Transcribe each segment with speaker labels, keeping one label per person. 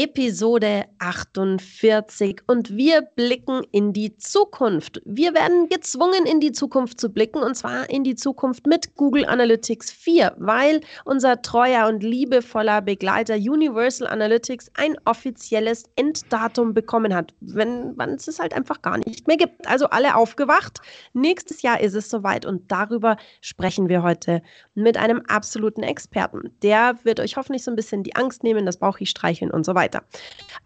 Speaker 1: Episode 48 und wir blicken in die Zukunft. Wir werden gezwungen, in die Zukunft zu blicken und zwar in die Zukunft mit Google Analytics 4, weil unser treuer und liebevoller Begleiter Universal Analytics ein offizielles Enddatum bekommen hat, wenn man es halt einfach gar nicht mehr gibt. Also alle aufgewacht. Nächstes Jahr ist es soweit und darüber sprechen wir heute mit einem absoluten Experten. Der wird euch hoffentlich so ein bisschen die Angst nehmen, das Bauchi streicheln und so weiter weiter.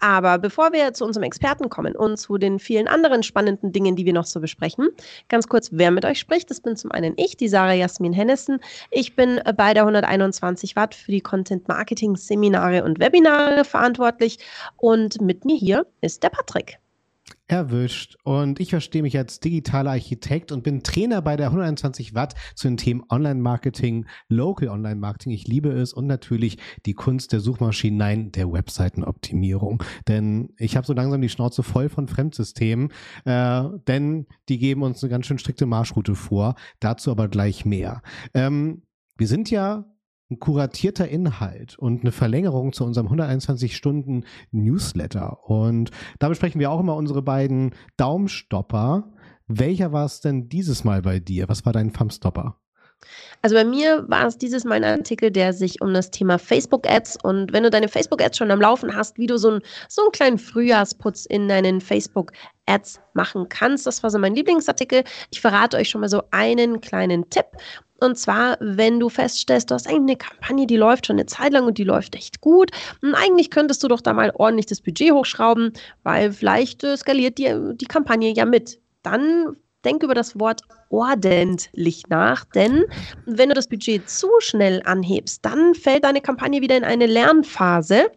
Speaker 1: Aber bevor wir zu unserem Experten kommen und zu den vielen anderen spannenden Dingen, die wir noch so besprechen, ganz kurz, wer mit euch spricht. Das bin zum einen ich, die Sarah Jasmin Hennessen. Ich bin bei der 121 Watt für die Content Marketing Seminare und Webinare verantwortlich und mit mir hier ist der Patrick
Speaker 2: erwischt. Und ich verstehe mich als digitaler Architekt und bin Trainer bei der 121 Watt zu den Themen Online-Marketing, Local Online-Marketing. Ich liebe es und natürlich die Kunst der Suchmaschinen, nein, der Webseitenoptimierung. Denn ich habe so langsam die Schnauze voll von Fremdsystemen, äh, denn die geben uns eine ganz schön strikte Marschroute vor. Dazu aber gleich mehr. Ähm, wir sind ja ein kuratierter Inhalt und eine Verlängerung zu unserem 121 Stunden Newsletter. Und da besprechen wir auch immer unsere beiden Daumenstopper. Welcher war es denn dieses Mal bei dir? Was war dein Thumbstopper?
Speaker 1: Also bei mir war es dieses Mal ein Artikel, der sich um das Thema Facebook-Ads und wenn du deine Facebook-Ads schon am Laufen hast, wie du so, ein, so einen kleinen Frühjahrsputz in deinen Facebook-Ads machen kannst. Das war so mein Lieblingsartikel. Ich verrate euch schon mal so einen kleinen Tipp. Und zwar, wenn du feststellst, du hast eigentlich eine Kampagne, die läuft schon eine Zeit lang und die läuft echt gut. Und eigentlich könntest du doch da mal ordentlich das Budget hochschrauben, weil vielleicht äh, skaliert die, die Kampagne ja mit. Dann denk über das Wort ordentlich nach, denn wenn du das Budget zu schnell anhebst, dann fällt deine Kampagne wieder in eine Lernphase.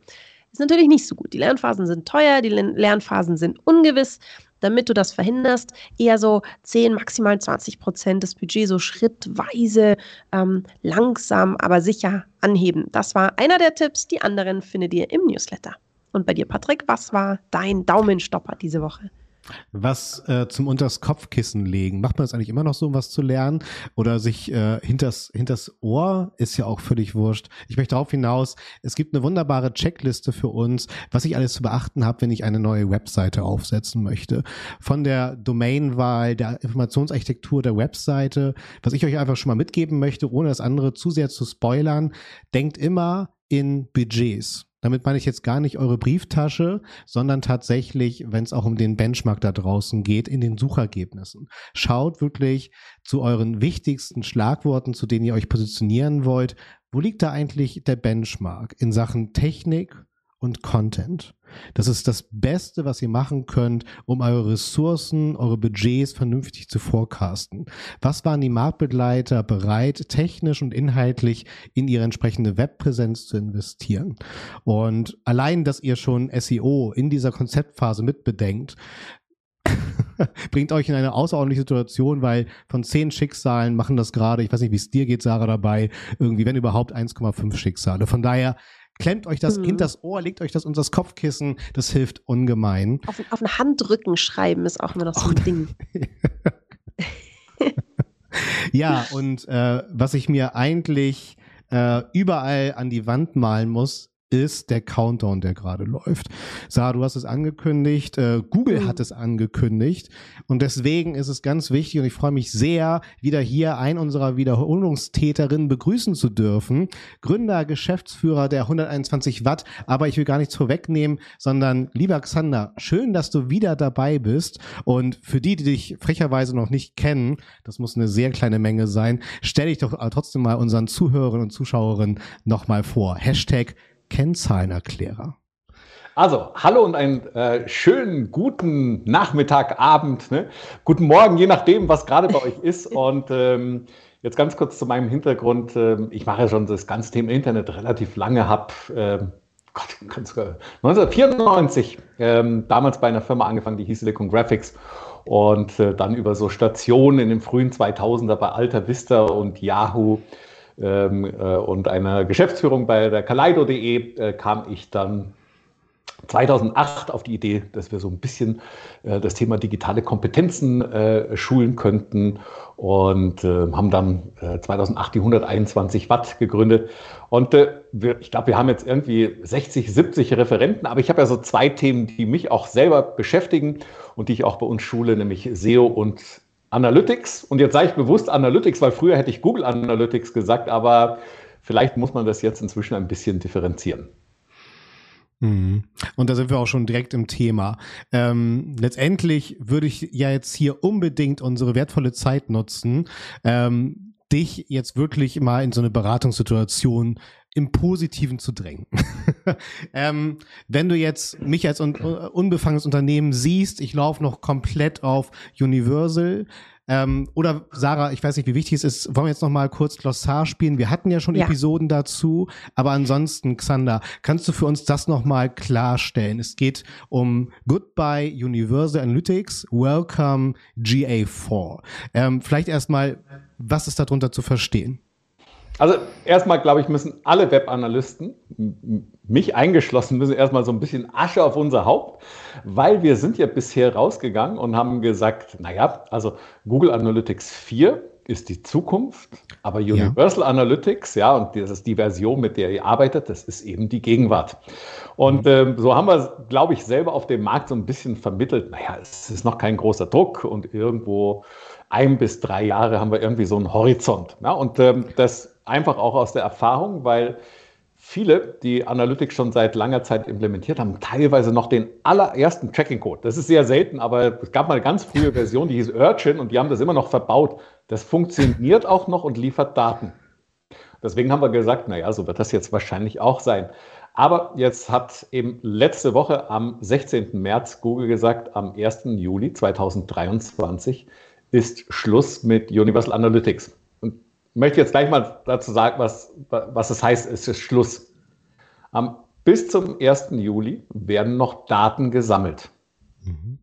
Speaker 1: Ist natürlich nicht so gut. Die Lernphasen sind teuer, die Lernphasen sind ungewiss damit du das verhinderst, eher so 10, maximal 20 Prozent des Budgets so schrittweise, ähm, langsam, aber sicher anheben. Das war einer der Tipps. Die anderen findet ihr im Newsletter. Und bei dir, Patrick, was war dein Daumenstopper diese Woche?
Speaker 2: Was äh, zum unters Kopfkissen legen. Macht man das eigentlich immer noch so, um was zu lernen? Oder sich äh, hinters, hinters Ohr ist ja auch völlig wurscht. Ich möchte darauf hinaus, es gibt eine wunderbare Checkliste für uns, was ich alles zu beachten habe, wenn ich eine neue Webseite aufsetzen möchte. Von der Domainwahl, der Informationsarchitektur der Webseite, was ich euch einfach schon mal mitgeben möchte, ohne das andere zu sehr zu spoilern, denkt immer in Budgets. Damit meine ich jetzt gar nicht eure Brieftasche, sondern tatsächlich, wenn es auch um den Benchmark da draußen geht, in den Suchergebnissen. Schaut wirklich zu euren wichtigsten Schlagworten, zu denen ihr euch positionieren wollt. Wo liegt da eigentlich der Benchmark in Sachen Technik und Content? Das ist das Beste, was ihr machen könnt, um eure Ressourcen, eure Budgets vernünftig zu forecasten. Was waren die Marktbegleiter bereit, technisch und inhaltlich in ihre entsprechende Webpräsenz zu investieren? Und allein, dass ihr schon SEO in dieser Konzeptphase mitbedenkt, bringt euch in eine außerordentliche Situation, weil von zehn Schicksalen machen das gerade, ich weiß nicht, wie es dir geht, Sarah, dabei, irgendwie, wenn überhaupt 1,5 Schicksale. Von daher Klemmt euch das mhm. hinters Ohr, legt euch das unter das Kopfkissen, das hilft ungemein.
Speaker 1: Auf, auf den Handrücken schreiben ist auch immer noch so ein Ding.
Speaker 2: ja, und äh, was ich mir eigentlich äh, überall an die Wand malen muss, ist der Countdown, der gerade läuft. Sarah, du hast es angekündigt, äh, Google mhm. hat es angekündigt und deswegen ist es ganz wichtig und ich freue mich sehr, wieder hier einen unserer Wiederholungstäterinnen begrüßen zu dürfen. Gründer, Geschäftsführer der 121 Watt, aber ich will gar nichts vorwegnehmen, sondern lieber Xander, schön, dass du wieder dabei bist und für die, die dich frecherweise noch nicht kennen, das muss eine sehr kleine Menge sein, stelle ich doch trotzdem mal unseren Zuhörerinnen und Zuschauerinnen nochmal vor. Hashtag Kennzahlenerklärer.
Speaker 3: Also, hallo und einen äh, schönen guten Nachmittag, Abend, ne? guten Morgen, je nachdem, was gerade bei euch ist. Und ähm, jetzt ganz kurz zu meinem Hintergrund. Ähm, ich mache ja schon das ganze Thema Internet relativ lange, habe ähm, Gott, 1994 ähm, damals bei einer Firma angefangen, die hieß Silicon Graphics und äh, dann über so Stationen in den frühen 2000er bei Alta Vista und Yahoo ähm, äh, und einer Geschäftsführung bei der Kaleido.de äh, kam ich dann 2008 auf die Idee, dass wir so ein bisschen äh, das Thema digitale Kompetenzen äh, schulen könnten und äh, haben dann 2008 äh, die 121 Watt gegründet. Und äh, wir, ich glaube, wir haben jetzt irgendwie 60, 70 Referenten, aber ich habe ja so zwei Themen, die mich auch selber beschäftigen und die ich auch bei uns schule, nämlich SEO und Analytics. Und jetzt sage ich bewusst Analytics, weil früher hätte ich Google Analytics gesagt, aber vielleicht muss man das jetzt inzwischen ein bisschen differenzieren.
Speaker 2: Mhm. Und da sind wir auch schon direkt im Thema. Ähm, letztendlich würde ich ja jetzt hier unbedingt unsere wertvolle Zeit nutzen, ähm, dich jetzt wirklich mal in so eine Beratungssituation im Positiven zu drängen. ähm, wenn du jetzt mich als un unbefangenes Unternehmen siehst, ich laufe noch komplett auf Universal, ähm, oder Sarah, ich weiß nicht, wie wichtig es ist, wollen wir jetzt noch mal kurz Glossar spielen? Wir hatten ja schon ja. Episoden dazu, aber ansonsten, Xander, kannst du für uns das noch mal klarstellen? Es geht um Goodbye Universal Analytics, Welcome GA4. Ähm, vielleicht erstmal, was ist darunter zu verstehen?
Speaker 3: Also erstmal, glaube ich, müssen alle Webanalysten, mich eingeschlossen, müssen erstmal so ein bisschen Asche auf unser Haupt, weil wir sind ja bisher rausgegangen und haben gesagt, naja, also Google Analytics 4 ist die Zukunft, aber Universal ja. Analytics, ja, und das ist die Version, mit der ihr arbeitet, das ist eben die Gegenwart. Und mhm. ähm, so haben wir, glaube ich, selber auf dem Markt so ein bisschen vermittelt, naja, es ist noch kein großer Druck und irgendwo ein bis drei Jahre haben wir irgendwie so einen Horizont. Ja, und ähm, das einfach auch aus der Erfahrung, weil viele, die Analytics schon seit langer Zeit implementiert haben, teilweise noch den allerersten Tracking-Code. Das ist sehr selten, aber es gab mal eine ganz frühe Version, die hieß Urchin und die haben das immer noch verbaut. Das funktioniert auch noch und liefert Daten. Deswegen haben wir gesagt, naja, so wird das jetzt wahrscheinlich auch sein. Aber jetzt hat eben letzte Woche am 16. März Google gesagt, am 1. Juli 2023 ist Schluss mit Universal Analytics möchte jetzt gleich mal dazu sagen, was, was es heißt, es ist Schluss. Um, bis zum 1. Juli werden noch Daten gesammelt. Mhm.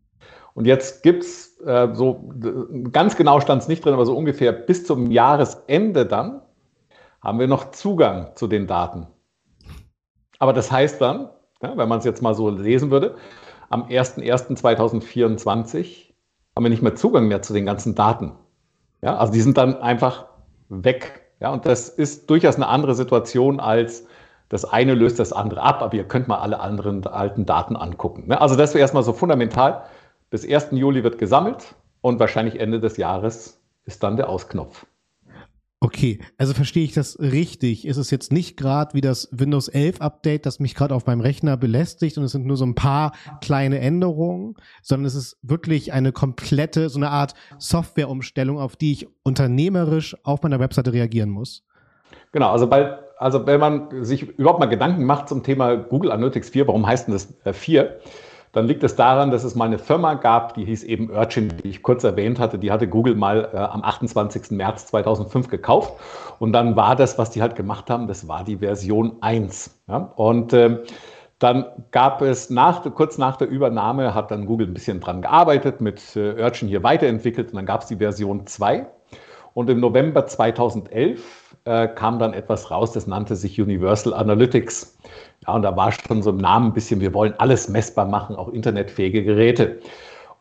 Speaker 3: Und jetzt gibt es äh, so, ganz genau stand es nicht drin, aber so ungefähr bis zum Jahresende dann haben wir noch Zugang zu den Daten. Aber das heißt dann, ja, wenn man es jetzt mal so lesen würde, am 01.01.2024 haben wir nicht mehr Zugang mehr zu den ganzen Daten. Ja, also die sind dann einfach weg. Ja, und das ist durchaus eine andere Situation als das eine löst das andere ab, aber ihr könnt mal alle anderen alten Daten angucken. Ne? Also das wäre erstmal so fundamental. Bis 1. Juli wird gesammelt und wahrscheinlich Ende des Jahres ist dann der Ausknopf.
Speaker 2: Okay, also verstehe ich das richtig? Ist es jetzt nicht gerade wie das Windows 11 Update, das mich gerade auf meinem Rechner belästigt und es sind nur so ein paar kleine Änderungen, sondern es ist wirklich eine komplette, so eine Art Softwareumstellung, auf die ich unternehmerisch auf meiner Webseite reagieren muss?
Speaker 3: Genau, also bei, also wenn man sich überhaupt mal Gedanken macht zum Thema Google Analytics 4, warum heißt denn das 4? Dann liegt es daran, dass es mal eine Firma gab, die hieß eben Urchin, die ich kurz erwähnt hatte. Die hatte Google mal äh, am 28. März 2005 gekauft. Und dann war das, was die halt gemacht haben, das war die Version 1. Ja? Und äh, dann gab es nach, kurz nach der Übernahme, hat dann Google ein bisschen dran gearbeitet, mit äh, Urchin hier weiterentwickelt und dann gab es die Version 2. Und im November 2011 äh, kam dann etwas raus, das nannte sich Universal Analytics. Ja, und da war schon so im Namen ein bisschen, wir wollen alles messbar machen, auch internetfähige Geräte.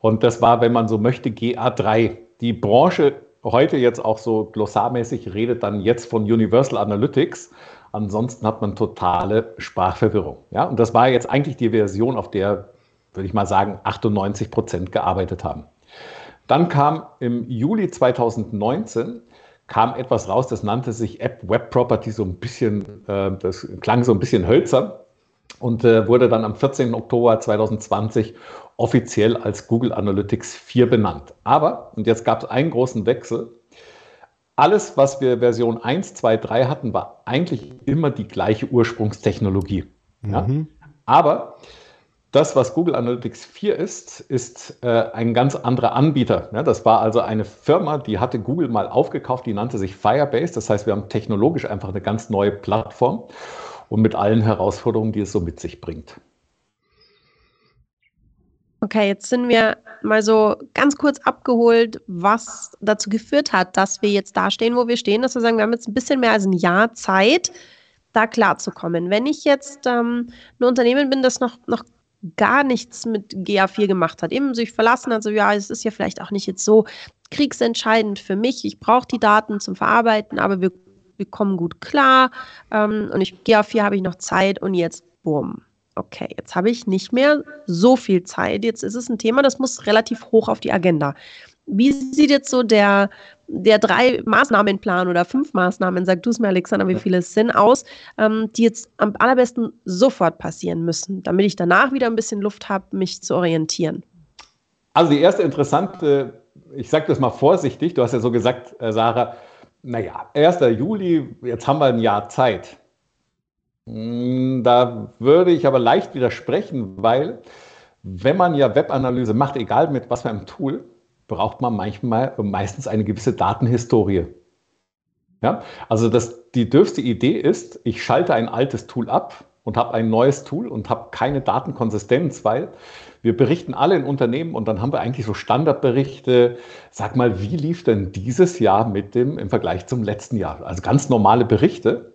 Speaker 3: Und das war, wenn man so möchte, GA3. Die Branche heute jetzt auch so glossarmäßig redet dann jetzt von Universal Analytics. Ansonsten hat man totale Sprachverwirrung. Ja, und das war jetzt eigentlich die Version, auf der, würde ich mal sagen, 98 Prozent gearbeitet haben. Dann kam im Juli 2019 kam etwas raus, das nannte sich App Web Property, so ein bisschen, äh, das klang so ein bisschen hölzer und äh, wurde dann am 14. Oktober 2020 offiziell als Google Analytics 4 benannt. Aber, und jetzt gab es einen großen Wechsel, alles, was wir Version 1, 2, 3 hatten, war eigentlich immer die gleiche Ursprungstechnologie. Ja? Mhm. Aber das, was Google Analytics 4 ist, ist äh, ein ganz anderer Anbieter. Ja, das war also eine Firma, die hatte Google mal aufgekauft, die nannte sich Firebase. Das heißt, wir haben technologisch einfach eine ganz neue Plattform und mit allen Herausforderungen, die es so mit sich bringt.
Speaker 1: Okay, jetzt sind wir mal so ganz kurz abgeholt, was dazu geführt hat, dass wir jetzt da stehen, wo wir stehen, dass wir sagen, wir haben jetzt ein bisschen mehr als ein Jahr Zeit, da klarzukommen. Wenn ich jetzt ähm, ein Unternehmen bin, das noch, noch gar nichts mit GA4 gemacht hat, eben sich verlassen hat, so ja, es ist ja vielleicht auch nicht jetzt so kriegsentscheidend für mich, ich brauche die Daten zum Verarbeiten, aber wir, wir kommen gut klar ähm, und ich GA4 habe ich noch Zeit und jetzt bumm. Okay, jetzt habe ich nicht mehr so viel Zeit. Jetzt ist es ein Thema, das muss relativ hoch auf die Agenda. Wie sieht jetzt so der, der drei Maßnahmenplan oder fünf Maßnahmen, sag du es mir, Alexander, wie viele es sind, aus, ähm, die jetzt am allerbesten sofort passieren müssen, damit ich danach wieder ein bisschen Luft habe, mich zu orientieren?
Speaker 3: Also die erste interessante, ich sage das mal vorsichtig, du hast ja so gesagt, äh, Sarah, naja, 1. Juli, jetzt haben wir ein Jahr Zeit. Hm, da würde ich aber leicht widersprechen, weil wenn man ja Webanalyse macht, egal mit was für einem Tool, braucht man manchmal meistens eine gewisse Datenhistorie. Ja, also das, die dürfste Idee ist, ich schalte ein altes Tool ab und habe ein neues Tool und habe keine Datenkonsistenz, weil wir berichten alle in Unternehmen und dann haben wir eigentlich so Standardberichte. Sag mal, wie lief denn dieses Jahr mit dem im Vergleich zum letzten Jahr? Also ganz normale Berichte.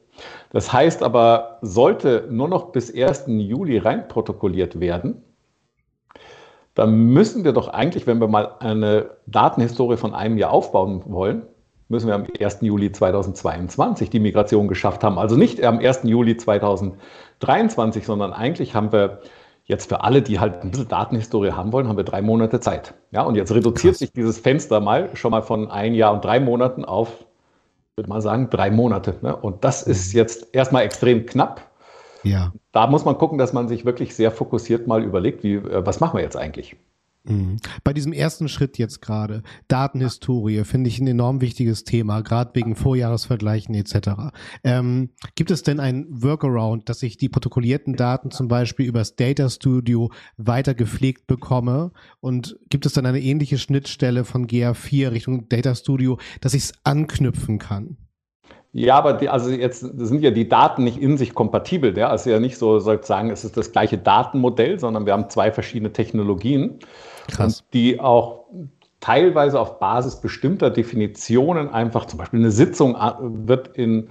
Speaker 3: Das heißt aber, sollte nur noch bis 1. Juli reinprotokolliert werden, dann müssen wir doch eigentlich, wenn wir mal eine Datenhistorie von einem Jahr aufbauen wollen, müssen wir am 1. Juli 2022 die Migration geschafft haben. Also nicht am 1. Juli 2023, sondern eigentlich haben wir jetzt für alle, die halt ein bisschen Datenhistorie haben wollen, haben wir drei Monate Zeit. Ja, und jetzt reduziert Krass. sich dieses Fenster mal schon mal von ein Jahr und drei Monaten auf, würde mal sagen, drei Monate. Ne? Und das ist mhm. jetzt erstmal extrem knapp. Ja. Da muss man gucken, dass man sich wirklich sehr fokussiert mal überlegt, wie, äh, was machen wir jetzt eigentlich?
Speaker 2: Mhm. Bei diesem ersten Schritt jetzt gerade, Datenhistorie, finde ich ein enorm wichtiges Thema, gerade wegen Vorjahresvergleichen etc. Ähm, gibt es denn ein Workaround, dass ich die protokollierten Daten zum Beispiel übers Data Studio weiter gepflegt bekomme? Und gibt es dann eine ähnliche Schnittstelle von GA4 Richtung Data Studio, dass ich es anknüpfen kann?
Speaker 3: Ja, aber die, also jetzt sind ja die Daten nicht in sich kompatibel. Ja? Also ja nicht so sozusagen, es ist das gleiche Datenmodell, sondern wir haben zwei verschiedene Technologien, Krass. die auch teilweise auf Basis bestimmter Definitionen einfach, zum Beispiel eine Sitzung äh, wird in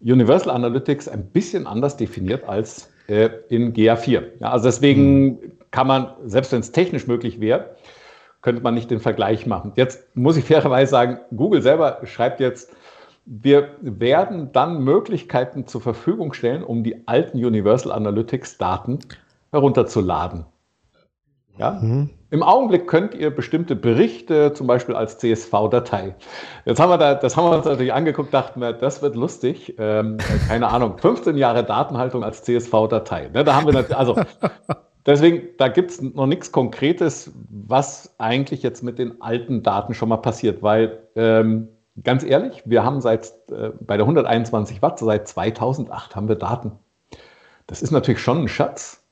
Speaker 3: Universal Analytics ein bisschen anders definiert als äh, in GA4. Ja, also deswegen mhm. kann man, selbst wenn es technisch möglich wäre, könnte man nicht den Vergleich machen. Jetzt muss ich fairerweise sagen, Google selber schreibt jetzt, wir werden dann Möglichkeiten zur Verfügung stellen, um die alten Universal Analytics Daten herunterzuladen. Ja? Mhm. Im Augenblick könnt ihr bestimmte Berichte, zum Beispiel als CSV-Datei. Jetzt haben wir da, das haben wir uns natürlich angeguckt, dachten wir, das wird lustig. Ähm, keine Ahnung, 15 Jahre Datenhaltung als CSV-Datei. Ne, da haben wir natürlich, also deswegen, da gibt es noch nichts Konkretes, was eigentlich jetzt mit den alten Daten schon mal passiert, weil ähm, ganz ehrlich, wir haben seit äh, bei der 121 Watt, seit 2008 haben wir Daten. Das ist natürlich schon ein Schatz.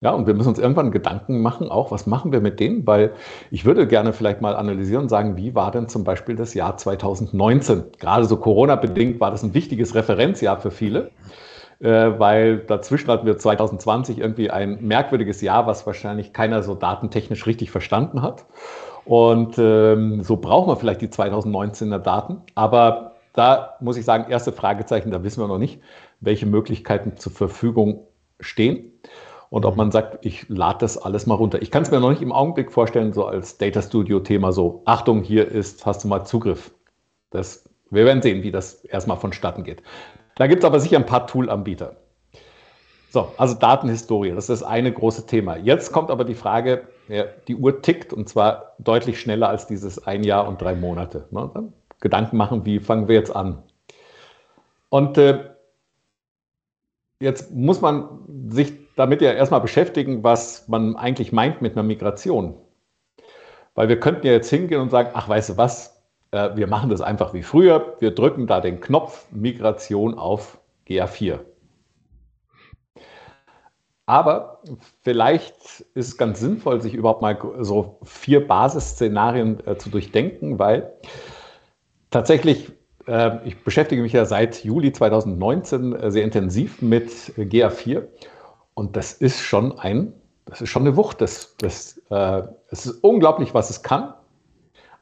Speaker 3: Ja, und wir müssen uns irgendwann Gedanken machen, auch was machen wir mit denen, weil ich würde gerne vielleicht mal analysieren und sagen, wie war denn zum Beispiel das Jahr 2019? Gerade so Corona-bedingt war das ein wichtiges Referenzjahr für viele, äh, weil dazwischen hatten wir 2020 irgendwie ein merkwürdiges Jahr, was wahrscheinlich keiner so datentechnisch richtig verstanden hat. Und ähm, so brauchen wir vielleicht die 2019er Daten. Aber da muss ich sagen, erste Fragezeichen, da wissen wir noch nicht, welche Möglichkeiten zur Verfügung stehen und ob man sagt, ich lade das alles mal runter. Ich kann es mir noch nicht im Augenblick vorstellen, so als Data Studio-Thema so, Achtung, hier ist, hast du mal Zugriff. Das, wir werden sehen, wie das erstmal vonstatten geht. Da gibt es aber sicher ein paar Tool-Anbieter. So, also Datenhistorie, das ist das eine große Thema. Jetzt kommt aber die Frage, ja, die Uhr tickt und zwar deutlich schneller als dieses ein Jahr und drei Monate. Ne? Gedanken machen, wie fangen wir jetzt an? Und äh, jetzt muss man sich damit ja erstmal beschäftigen, was man eigentlich meint mit einer Migration. Weil wir könnten ja jetzt hingehen und sagen, ach, weißt du was, äh, wir machen das einfach wie früher, wir drücken da den Knopf Migration auf GA4. Aber vielleicht ist es ganz sinnvoll, sich überhaupt mal so vier Basisszenarien äh, zu durchdenken, weil tatsächlich, äh, ich beschäftige mich ja seit Juli 2019 äh, sehr intensiv mit GA4 und das ist schon ein, das ist schon eine Wucht. Das, das, äh, es ist unglaublich, was es kann,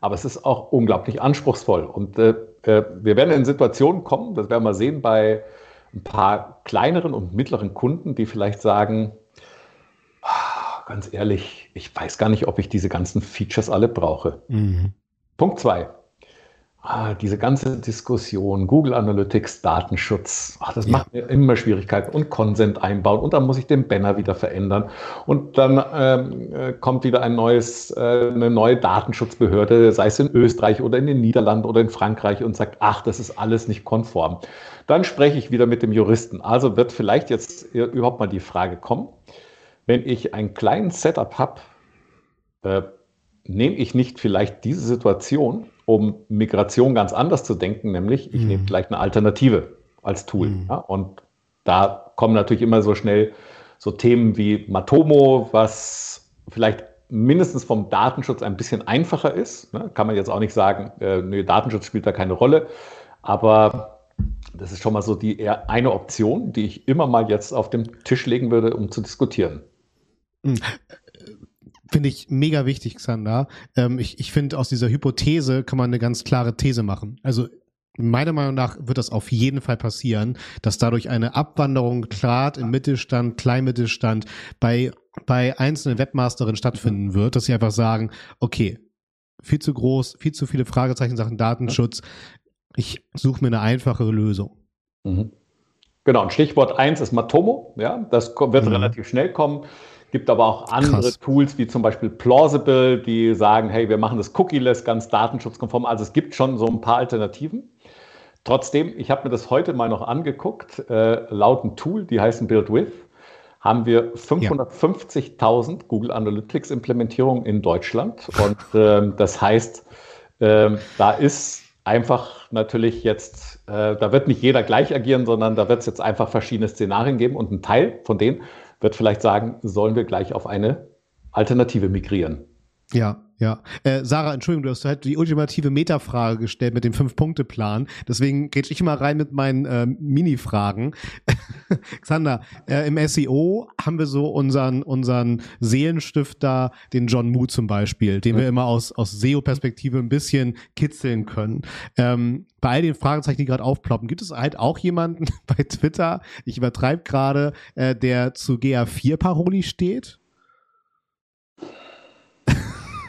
Speaker 3: aber es ist auch unglaublich anspruchsvoll. Und äh, äh, wir werden in Situationen kommen, das werden wir sehen bei ein paar kleineren und mittleren Kunden, die vielleicht sagen, ganz ehrlich, ich weiß gar nicht, ob ich diese ganzen Features alle brauche. Mhm. Punkt zwei. Ah, diese ganze Diskussion, Google Analytics, Datenschutz, ach, das ja. macht mir immer Schwierigkeiten und Consent einbauen und dann muss ich den Banner wieder verändern und dann ähm, äh, kommt wieder ein neues, äh, eine neue Datenschutzbehörde, sei es in Österreich oder in den Niederlanden oder in Frankreich und sagt, ach, das ist alles nicht konform. Dann spreche ich wieder mit dem Juristen. Also wird vielleicht jetzt überhaupt mal die Frage kommen, wenn ich einen kleinen Setup habe, äh, nehme ich nicht vielleicht diese Situation um Migration ganz anders zu denken, nämlich ich mhm. nehme vielleicht eine Alternative als Tool. Mhm. Ja, und da kommen natürlich immer so schnell so Themen wie Matomo, was vielleicht mindestens vom Datenschutz ein bisschen einfacher ist. Ne? Kann man jetzt auch nicht sagen, äh, nee, Datenschutz spielt da keine Rolle. Aber das ist schon mal so die eine Option, die ich immer mal jetzt auf den Tisch legen würde, um zu diskutieren.
Speaker 2: Finde ich mega wichtig, Xander. Ähm, ich ich finde, aus dieser Hypothese kann man eine ganz klare These machen. Also meiner Meinung nach wird das auf jeden Fall passieren, dass dadurch eine Abwanderung klar im Mittelstand, Kleinmittelstand bei, bei einzelnen Webmasterinnen stattfinden wird, dass sie einfach sagen, okay, viel zu groß, viel zu viele Fragezeichen Sachen Datenschutz. Ich suche mir eine einfache Lösung.
Speaker 3: Mhm. Genau, und Stichwort eins ist Matomo, ja, das wird mhm. relativ schnell kommen gibt aber auch andere Krass. Tools, wie zum Beispiel Plausible, die sagen, hey, wir machen das cookieless, ganz datenschutzkonform. Also es gibt schon so ein paar Alternativen. Trotzdem, ich habe mir das heute mal noch angeguckt, äh, laut einem Tool, die heißen BuildWith, haben wir 550.000 ja. Google Analytics Implementierungen in Deutschland. Und äh, das heißt, äh, da ist einfach natürlich jetzt, äh, da wird nicht jeder gleich agieren, sondern da wird es jetzt einfach verschiedene Szenarien geben und ein Teil von denen wird vielleicht sagen, sollen wir gleich auf eine Alternative migrieren.
Speaker 2: Ja, ja. Äh, Sarah, Entschuldigung, du hast halt die ultimative Metafrage gestellt mit dem Fünf-Punkte-Plan. Deswegen gehe ich immer rein mit meinen äh, Mini-Fragen. Xander, äh, im SEO haben wir so unseren, unseren Seelenstifter, den John Moo zum Beispiel, den wir immer aus, aus SEO-Perspektive ein bisschen kitzeln können. Ähm, bei all den Fragezeichen, die gerade aufploppen, gibt es halt auch jemanden bei Twitter, ich übertreibe gerade, äh, der zu GA4-Paroli steht?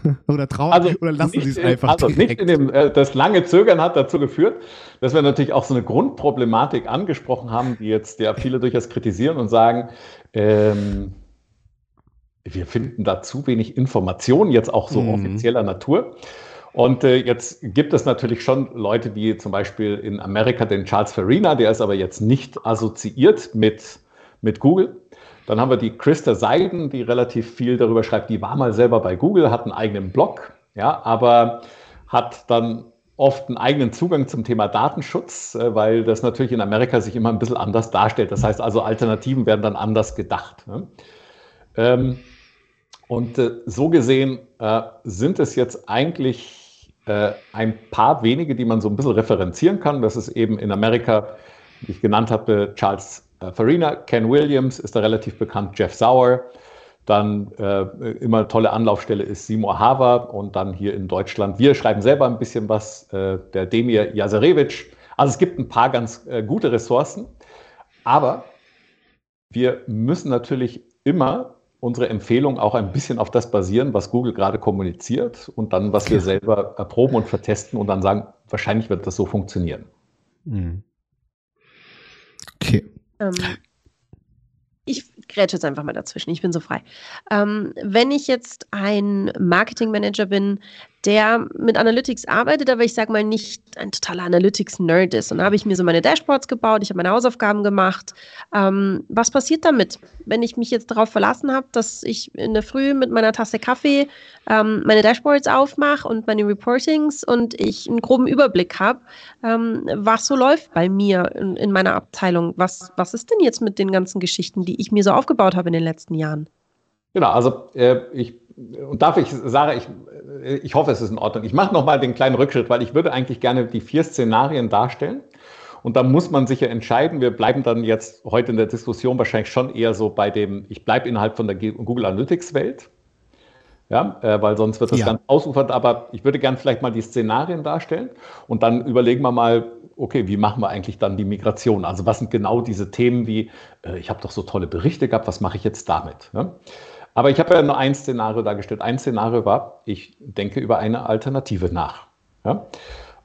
Speaker 2: oder trauen
Speaker 3: also
Speaker 2: oder lassen Sie es einfach
Speaker 3: Also direkt. nicht in dem, äh, das lange Zögern hat dazu geführt, dass wir natürlich auch so eine Grundproblematik angesprochen haben, die jetzt ja viele durchaus kritisieren und sagen, ähm, wir finden da zu wenig Informationen, jetzt auch so mhm. offizieller Natur. Und äh, jetzt gibt es natürlich schon Leute wie zum Beispiel in Amerika den Charles Farina, der ist aber jetzt nicht assoziiert mit, mit Google. Dann haben wir die Christa Seiden, die relativ viel darüber schreibt. Die war mal selber bei Google, hat einen eigenen Blog, ja, aber hat dann oft einen eigenen Zugang zum Thema Datenschutz, äh, weil das natürlich in Amerika sich immer ein bisschen anders darstellt. Das heißt also, Alternativen werden dann anders gedacht. Ne? Ähm, und äh, so gesehen äh, sind es jetzt eigentlich ein paar wenige, die man so ein bisschen referenzieren kann. Das ist eben in Amerika, wie ich genannt habe, Charles Farina, Ken Williams ist da relativ bekannt, Jeff Sauer. Dann äh, immer tolle Anlaufstelle ist Simon Haver und dann hier in Deutschland. Wir schreiben selber ein bisschen was, äh, der Demir Jasarewitsch. Also es gibt ein paar ganz äh, gute Ressourcen, aber wir müssen natürlich immer unsere Empfehlung auch ein bisschen auf das basieren, was Google gerade kommuniziert und dann, was wir selber erproben und vertesten und dann sagen, wahrscheinlich wird das so funktionieren. Mhm.
Speaker 1: Ähm, ich grätsche jetzt einfach mal dazwischen, ich bin so frei. Ähm, wenn ich jetzt ein Marketingmanager bin, der mit Analytics arbeitet, aber ich sage mal nicht ein totaler Analytics-Nerd ist. Und da habe ich mir so meine Dashboards gebaut, ich habe meine Hausaufgaben gemacht. Ähm, was passiert damit, wenn ich mich jetzt darauf verlassen habe, dass ich in der Früh mit meiner Tasse Kaffee ähm, meine Dashboards aufmache und meine Reportings und ich einen groben Überblick habe, ähm, was so läuft bei mir in, in meiner Abteilung? Was, was ist denn jetzt mit den ganzen Geschichten, die ich mir so aufgebaut habe in den letzten Jahren?
Speaker 3: Genau, also äh, ich und darf ich, Sarah, ich, ich hoffe, es ist in Ordnung. Ich mache nochmal den kleinen Rückschritt, weil ich würde eigentlich gerne die vier Szenarien darstellen. Und da muss man sich ja entscheiden. Wir bleiben dann jetzt heute in der Diskussion wahrscheinlich schon eher so bei dem, ich bleibe innerhalb von der Google Analytics Welt. Ja, äh, weil sonst wird das ja. ganz ausufert. Aber ich würde gerne vielleicht mal die Szenarien darstellen und dann überlegen wir mal, okay, wie machen wir eigentlich dann die Migration? Also was sind genau diese Themen wie, äh, ich habe doch so tolle Berichte gehabt, was mache ich jetzt damit? Ja? Aber ich habe ja nur ein Szenario dargestellt. Ein Szenario war, ich denke über eine Alternative nach. Ja?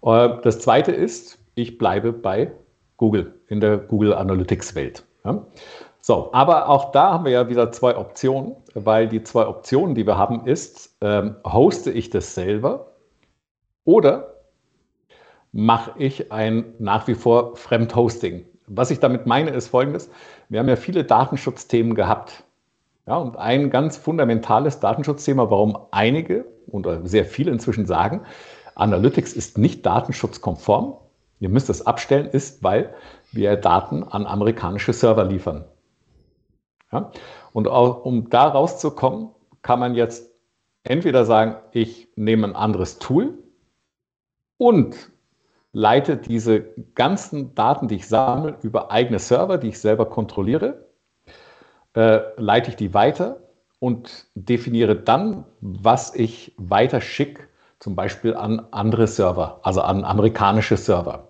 Speaker 3: Äh, das zweite ist, ich bleibe bei Google, in der Google Analytics Welt. Ja? So, aber auch da haben wir ja wieder zwei Optionen, weil die zwei Optionen, die wir haben, ist, ähm, hoste ich das selber oder mache ich ein nach wie vor Fremdhosting. Was ich damit meine, ist folgendes. Wir haben ja viele Datenschutzthemen gehabt. Ja, und ein ganz fundamentales Datenschutzthema, warum einige oder sehr viele inzwischen sagen, Analytics ist nicht datenschutzkonform, ihr müsst es abstellen, ist, weil wir Daten an amerikanische Server liefern. Ja? Und auch, um da rauszukommen, kann man jetzt entweder sagen, ich nehme ein anderes Tool und leite diese ganzen Daten, die ich sammle, über eigene Server, die ich selber kontrolliere, äh, leite ich die weiter und definiere dann, was ich weiter schicke, zum Beispiel an andere Server, also an amerikanische Server.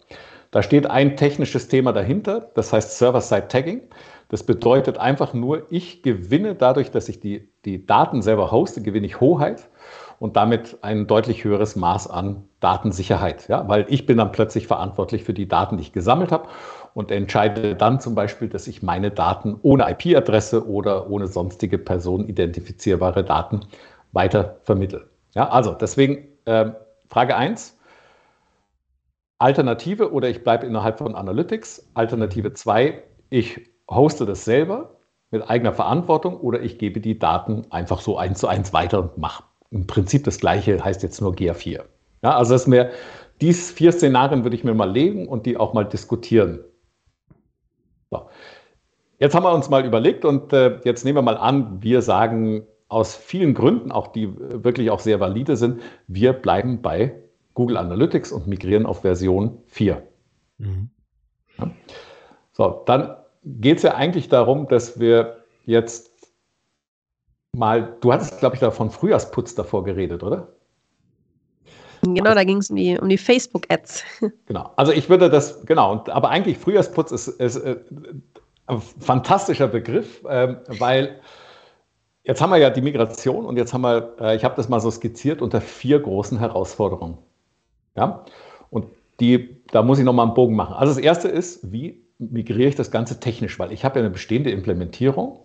Speaker 3: Da steht ein technisches Thema dahinter, das heißt Server-Side-Tagging. Das bedeutet einfach nur, ich gewinne dadurch, dass ich die, die Daten selber hoste, gewinne ich Hoheit und damit ein deutlich höheres Maß an Datensicherheit. Ja? Weil ich bin dann plötzlich verantwortlich für die Daten, die ich gesammelt habe und entscheide dann zum Beispiel, dass ich meine Daten ohne IP-Adresse oder ohne sonstige personenidentifizierbare Daten weiter vermittle. Ja, also deswegen äh, Frage 1. Alternative oder ich bleibe innerhalb von Analytics. Alternative 2, ich hoste das selber mit eigener Verantwortung oder ich gebe die Daten einfach so eins zu eins weiter und mache im Prinzip das gleiche, heißt jetzt nur GA4. Ja, also das mir, diese vier Szenarien würde ich mir mal legen und die auch mal diskutieren. So. Jetzt haben wir uns mal überlegt und äh, jetzt nehmen wir mal an, wir sagen aus vielen Gründen, auch die wirklich auch sehr valide sind, wir bleiben bei Google Analytics und migrieren auf Version 4. Mhm. Ja. So, dann geht es ja eigentlich darum, dass wir jetzt mal, du hattest, glaube ich, da von Frühjahrsputz davor geredet, oder?
Speaker 1: Genau, da ging es um die, um die Facebook-Ads.
Speaker 3: Genau, also ich würde das, genau, und, aber eigentlich Frühjahrsputz ist, ist äh, fantastischer Begriff, äh, weil jetzt haben wir ja die Migration und jetzt haben wir, äh, ich habe das mal so skizziert unter vier großen Herausforderungen. Ja, und die, da muss ich nochmal einen Bogen machen. Also das erste ist, wie migriere ich das Ganze technisch, weil ich habe ja eine bestehende Implementierung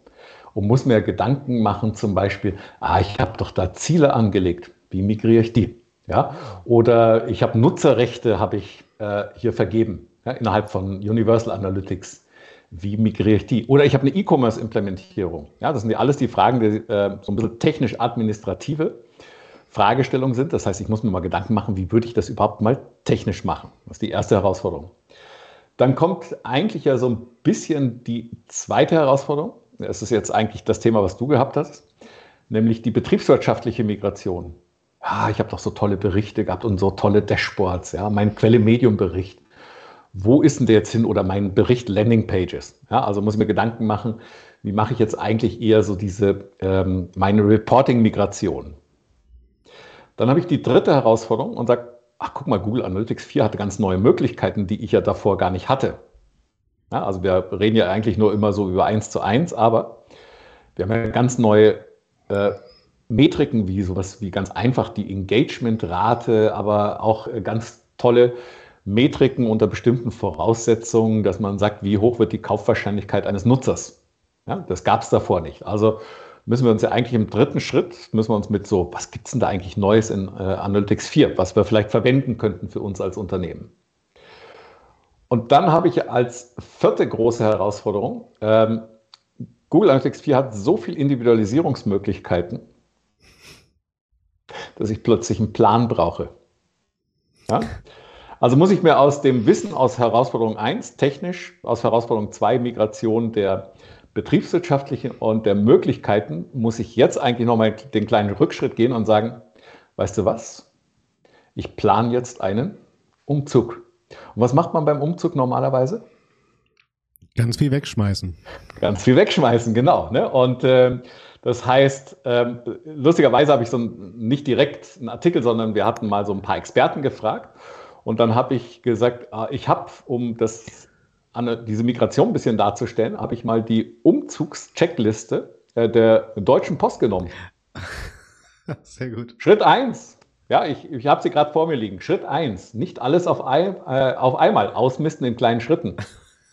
Speaker 3: und muss mir Gedanken machen, zum Beispiel, ah, ich habe doch da Ziele angelegt, wie migriere ich die? Ja? Oder ich habe Nutzerrechte, habe ich äh, hier vergeben ja, innerhalb von Universal Analytics. Wie migriere ich die? Oder ich habe eine E-Commerce-Implementierung. Ja, das sind ja alles die Fragen, die äh, so ein bisschen technisch-administrative Fragestellungen sind. Das heißt, ich muss mir mal Gedanken machen, wie würde ich das überhaupt mal technisch machen? Das ist die erste Herausforderung. Dann kommt eigentlich ja so ein bisschen die zweite Herausforderung. Das ist jetzt eigentlich das Thema, was du gehabt hast, nämlich die betriebswirtschaftliche Migration. Ja, ich habe doch so tolle Berichte gehabt und so tolle Dashboards, ja, mein Quelle-Medium-Bericht. Wo ist denn der jetzt hin? Oder mein Bericht Landing-Pages. Ja, also muss ich mir Gedanken machen, wie mache ich jetzt eigentlich eher so diese, ähm, meine Reporting-Migration. Dann habe ich die dritte Herausforderung und sage, ach guck mal, Google Analytics 4 hatte ganz neue Möglichkeiten, die ich ja davor gar nicht hatte. Ja, also wir reden ja eigentlich nur immer so über eins zu eins, aber wir haben ja ganz neue äh, Metriken wie sowas wie ganz einfach die Engagement-Rate, aber auch äh, ganz tolle Metriken unter bestimmten Voraussetzungen, dass man sagt, wie hoch wird die Kaufwahrscheinlichkeit eines Nutzers. Ja, das gab es davor nicht. Also müssen wir uns ja eigentlich im dritten Schritt, müssen wir uns mit so, was gibt es denn da eigentlich Neues in äh, Analytics 4, was wir vielleicht verwenden könnten für uns als Unternehmen. Und dann habe ich als vierte große Herausforderung, ähm, Google Analytics 4 hat so viele Individualisierungsmöglichkeiten, dass ich plötzlich einen Plan brauche. Ja? Also muss ich mir aus dem Wissen aus Herausforderung 1 technisch, aus Herausforderung 2 Migration der betriebswirtschaftlichen und der Möglichkeiten muss ich jetzt eigentlich nochmal den kleinen Rückschritt gehen und sagen, weißt du was? Ich plane jetzt einen Umzug. Und was macht man beim Umzug normalerweise?
Speaker 2: Ganz viel wegschmeißen.
Speaker 3: Ganz viel wegschmeißen, genau. Ne? Und äh, das heißt, äh, lustigerweise habe ich so ein, nicht direkt einen Artikel, sondern wir hatten mal so ein paar Experten gefragt. Und dann habe ich gesagt, ah, ich habe, um das diese Migration ein bisschen darzustellen, habe ich mal die Umzugscheckliste äh, der Deutschen Post genommen.
Speaker 2: Sehr gut.
Speaker 3: Schritt 1. Ja, ich, ich habe sie gerade vor mir liegen. Schritt 1. Nicht alles auf, ein, äh, auf einmal ausmisten in kleinen Schritten.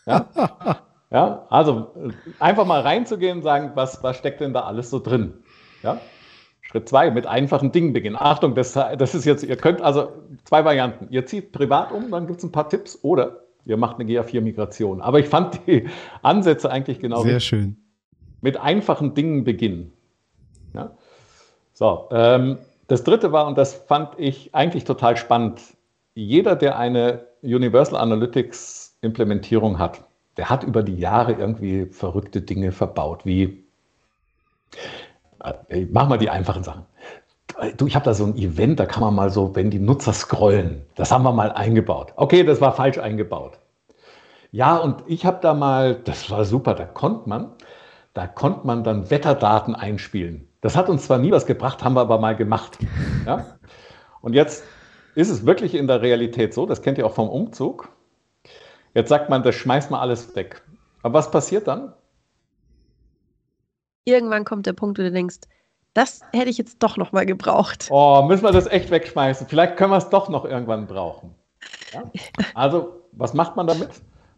Speaker 3: Ja? ja, also äh, einfach mal reinzugehen und sagen, was, was steckt denn da alles so drin? Ja? Schritt 2, mit einfachen Dingen beginnen. Achtung, das, das ist jetzt, ihr könnt also zwei Varianten. Ihr zieht privat um, dann gibt es ein paar Tipps oder ihr macht eine GA4-Migration. Aber ich fand die Ansätze eigentlich genau
Speaker 2: Sehr schön.
Speaker 3: Mit einfachen Dingen beginnen. Ja? So, ähm, das dritte war, und das fand ich eigentlich total spannend, jeder, der eine Universal Analytics Implementierung hat, der hat über die Jahre irgendwie verrückte Dinge verbaut, wie, äh, mach mal die einfachen Sachen. Du, ich habe da so ein Event, da kann man mal so, wenn die Nutzer scrollen, das haben wir mal eingebaut. Okay, das war falsch eingebaut. Ja, und ich habe da mal, das war super, da konnte man, da konnte man dann Wetterdaten einspielen. Das hat uns zwar nie was gebracht, haben wir aber mal gemacht. Ja? Und jetzt ist es wirklich in der Realität so, das kennt ihr auch vom Umzug. Jetzt sagt man, das schmeißt man alles weg. Aber was passiert dann?
Speaker 1: Irgendwann kommt der Punkt, wo du denkst, das hätte ich jetzt doch noch mal gebraucht.
Speaker 3: Oh, müssen wir das echt wegschmeißen? Vielleicht können wir es doch noch irgendwann brauchen. Ja? Also, was macht man damit?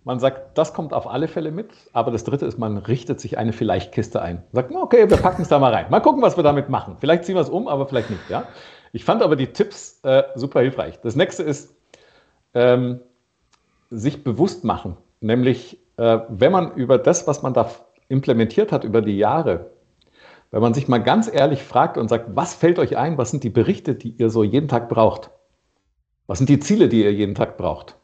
Speaker 3: Man sagt, das kommt auf alle Fälle mit. Aber das Dritte ist, man richtet sich eine Vielleicht-Kiste ein. Sagt, okay, wir packen es da mal rein. Mal gucken, was wir damit machen. Vielleicht ziehen wir es um, aber vielleicht nicht. Ja? Ich fand aber die Tipps äh, super hilfreich. Das nächste ist, ähm, sich bewusst machen. Nämlich, äh, wenn man über das, was man da implementiert hat über die Jahre, wenn man sich mal ganz ehrlich fragt und sagt, was fällt euch ein, was sind die Berichte, die ihr so jeden Tag braucht? Was sind die Ziele, die ihr jeden Tag braucht?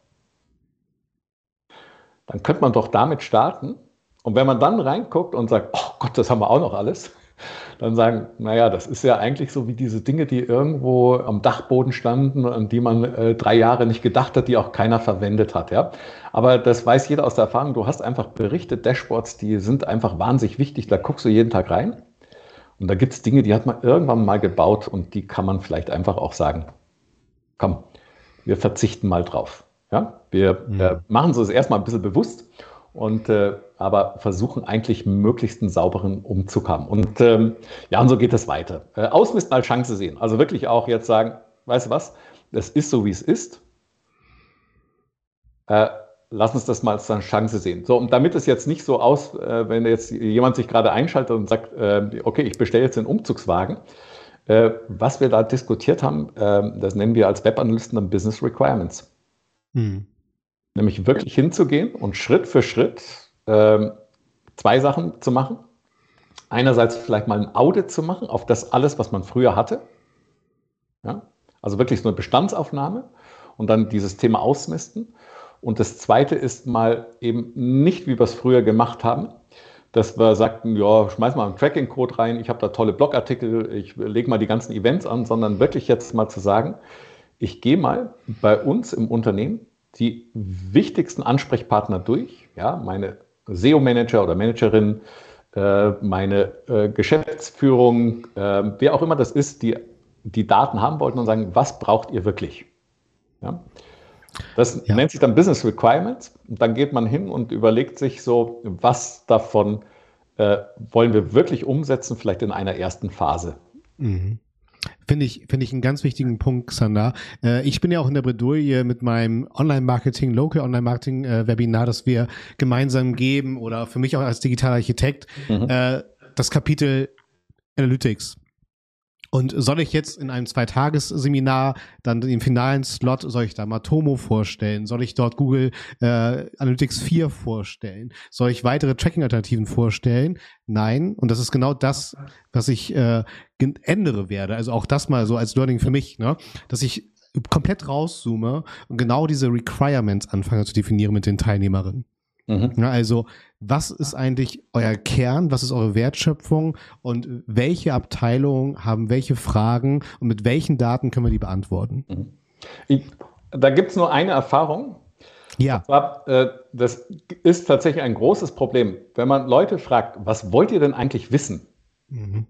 Speaker 3: dann könnte man doch damit starten. Und wenn man dann reinguckt und sagt, oh Gott, das haben wir auch noch alles, dann sagen, naja, das ist ja eigentlich so wie diese Dinge, die irgendwo am Dachboden standen, an die man äh, drei Jahre nicht gedacht hat, die auch keiner verwendet hat. Ja? Aber das weiß jeder aus der Erfahrung. Du hast einfach Berichte, Dashboards, die sind einfach wahnsinnig wichtig. Da guckst du jeden Tag rein. Und da gibt es Dinge, die hat man irgendwann mal gebaut und die kann man vielleicht einfach auch sagen, komm, wir verzichten mal drauf. Ja? Wir mhm. äh, machen es uns erstmal ein bisschen bewusst und äh, aber versuchen eigentlich möglichst einen sauberen Umzug haben. Und ähm, ja, und so geht es weiter. Äh, Ausmisten als Chance sehen. Also wirklich auch jetzt sagen, weißt du was, es ist so, wie es ist. Äh, lass uns das mal als eine Chance sehen. So, und damit es jetzt nicht so aus, äh, wenn jetzt jemand sich gerade einschaltet und sagt, äh, okay, ich bestelle jetzt den Umzugswagen, äh, was wir da diskutiert haben, äh, das nennen wir als Webanalysten dann Business Requirements. Mhm. Nämlich wirklich hinzugehen und Schritt für Schritt ähm, zwei Sachen zu machen. Einerseits vielleicht mal ein Audit zu machen auf das alles, was man früher hatte. Ja? Also wirklich so eine Bestandsaufnahme und dann dieses Thema ausmisten. Und das zweite ist mal eben nicht, wie wir es früher gemacht haben, dass wir sagten, ja, schmeiß mal einen Tracking-Code rein, ich habe da tolle Blogartikel, ich lege mal die ganzen Events an, sondern wirklich jetzt mal zu sagen, ich gehe mal bei uns im Unternehmen die wichtigsten Ansprechpartner durch, ja, meine SEO-Manager oder Managerin, äh, meine äh, Geschäftsführung, äh, wer auch immer das ist, die die Daten haben wollten und sagen, was braucht ihr wirklich? Ja? Das ja. nennt sich dann Business Requirements. Und dann geht man hin und überlegt sich so, was davon äh, wollen wir wirklich umsetzen, vielleicht in einer ersten Phase.
Speaker 2: Mhm. Finde ich, finde ich einen ganz wichtigen Punkt, Xander. Äh, ich bin ja auch in der Bredouille mit meinem Online-Marketing, Local Online-Marketing-Webinar, äh, das wir gemeinsam geben oder für mich auch als digitaler Architekt, mhm. äh, das Kapitel Analytics. Und soll ich jetzt in einem Zweitagesseminar dann den finalen Slot, soll ich da Matomo vorstellen? Soll ich dort Google äh, Analytics 4 vorstellen? Soll ich weitere Tracking-Alternativen vorstellen? Nein. Und das ist genau das, was ich äh, ändere werde. Also auch das mal so als Learning für mich, ne? dass ich komplett rauszoome und genau diese Requirements anfange zu definieren mit den Teilnehmerinnen. Mhm. Ja, also, was ist eigentlich euer Kern? Was ist eure Wertschöpfung? Und welche Abteilungen haben welche Fragen? Und mit welchen Daten können wir die beantworten? Mhm.
Speaker 3: Ich, da gibt es nur eine Erfahrung.
Speaker 2: Ja.
Speaker 3: Zwar, äh, das ist tatsächlich ein großes Problem. Wenn man Leute fragt, was wollt ihr denn eigentlich wissen? Mhm.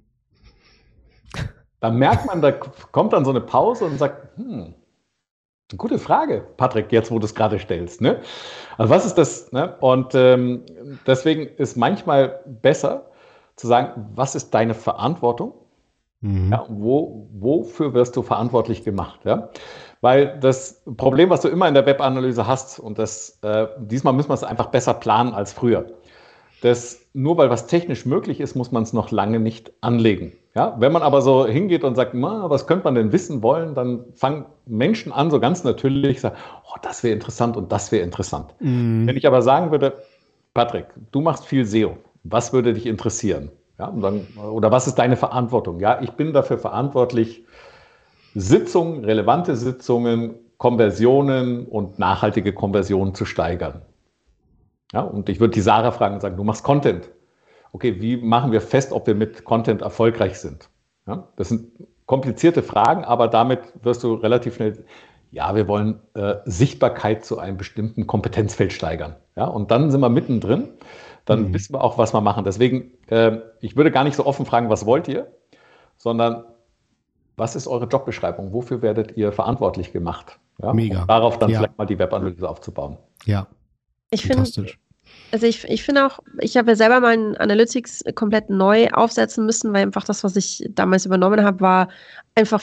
Speaker 3: Da merkt man, da kommt dann so eine Pause und sagt, hm, Gute Frage, Patrick, jetzt wo du es gerade stellst. Ne? Also was ist das? Ne? Und ähm, deswegen ist manchmal besser zu sagen, was ist deine Verantwortung? Mhm. Ja, wo, wofür wirst du verantwortlich gemacht? Ja? Weil das Problem, was du immer in der Webanalyse hast, und das äh, diesmal müssen wir es einfach besser planen als früher. Das, nur weil was technisch möglich ist, muss man es noch lange nicht anlegen. Ja, wenn man aber so hingeht und sagt, was könnte man denn wissen wollen, dann fangen Menschen an, so ganz natürlich, sagen, oh, das wäre interessant und das wäre interessant. Mhm. Wenn ich aber sagen würde, Patrick, du machst viel SEO, was würde dich interessieren? Ja, dann, oder was ist deine Verantwortung? Ja, ich bin dafür verantwortlich, Sitzungen, relevante Sitzungen, Konversionen und nachhaltige Konversionen zu steigern. Ja, und ich würde die Sarah fragen und sagen, du machst Content okay, wie machen wir fest, ob wir mit Content erfolgreich sind? Ja, das sind komplizierte Fragen, aber damit wirst du relativ schnell, ja, wir wollen äh, Sichtbarkeit zu einem bestimmten Kompetenzfeld steigern. Ja, und dann sind wir mittendrin. Dann mhm. wissen wir auch, was wir machen. Deswegen, äh, ich würde gar nicht so offen fragen, was wollt ihr, sondern was ist eure Jobbeschreibung? Wofür werdet ihr verantwortlich gemacht?
Speaker 2: Ja, Mega.
Speaker 3: Um darauf dann ja. vielleicht mal die Webanalyse aufzubauen.
Speaker 2: Ja.
Speaker 1: Ich finde, also ich, ich finde auch, ich habe ja selber meinen Analytics komplett neu aufsetzen müssen, weil einfach das, was ich damals übernommen habe, war einfach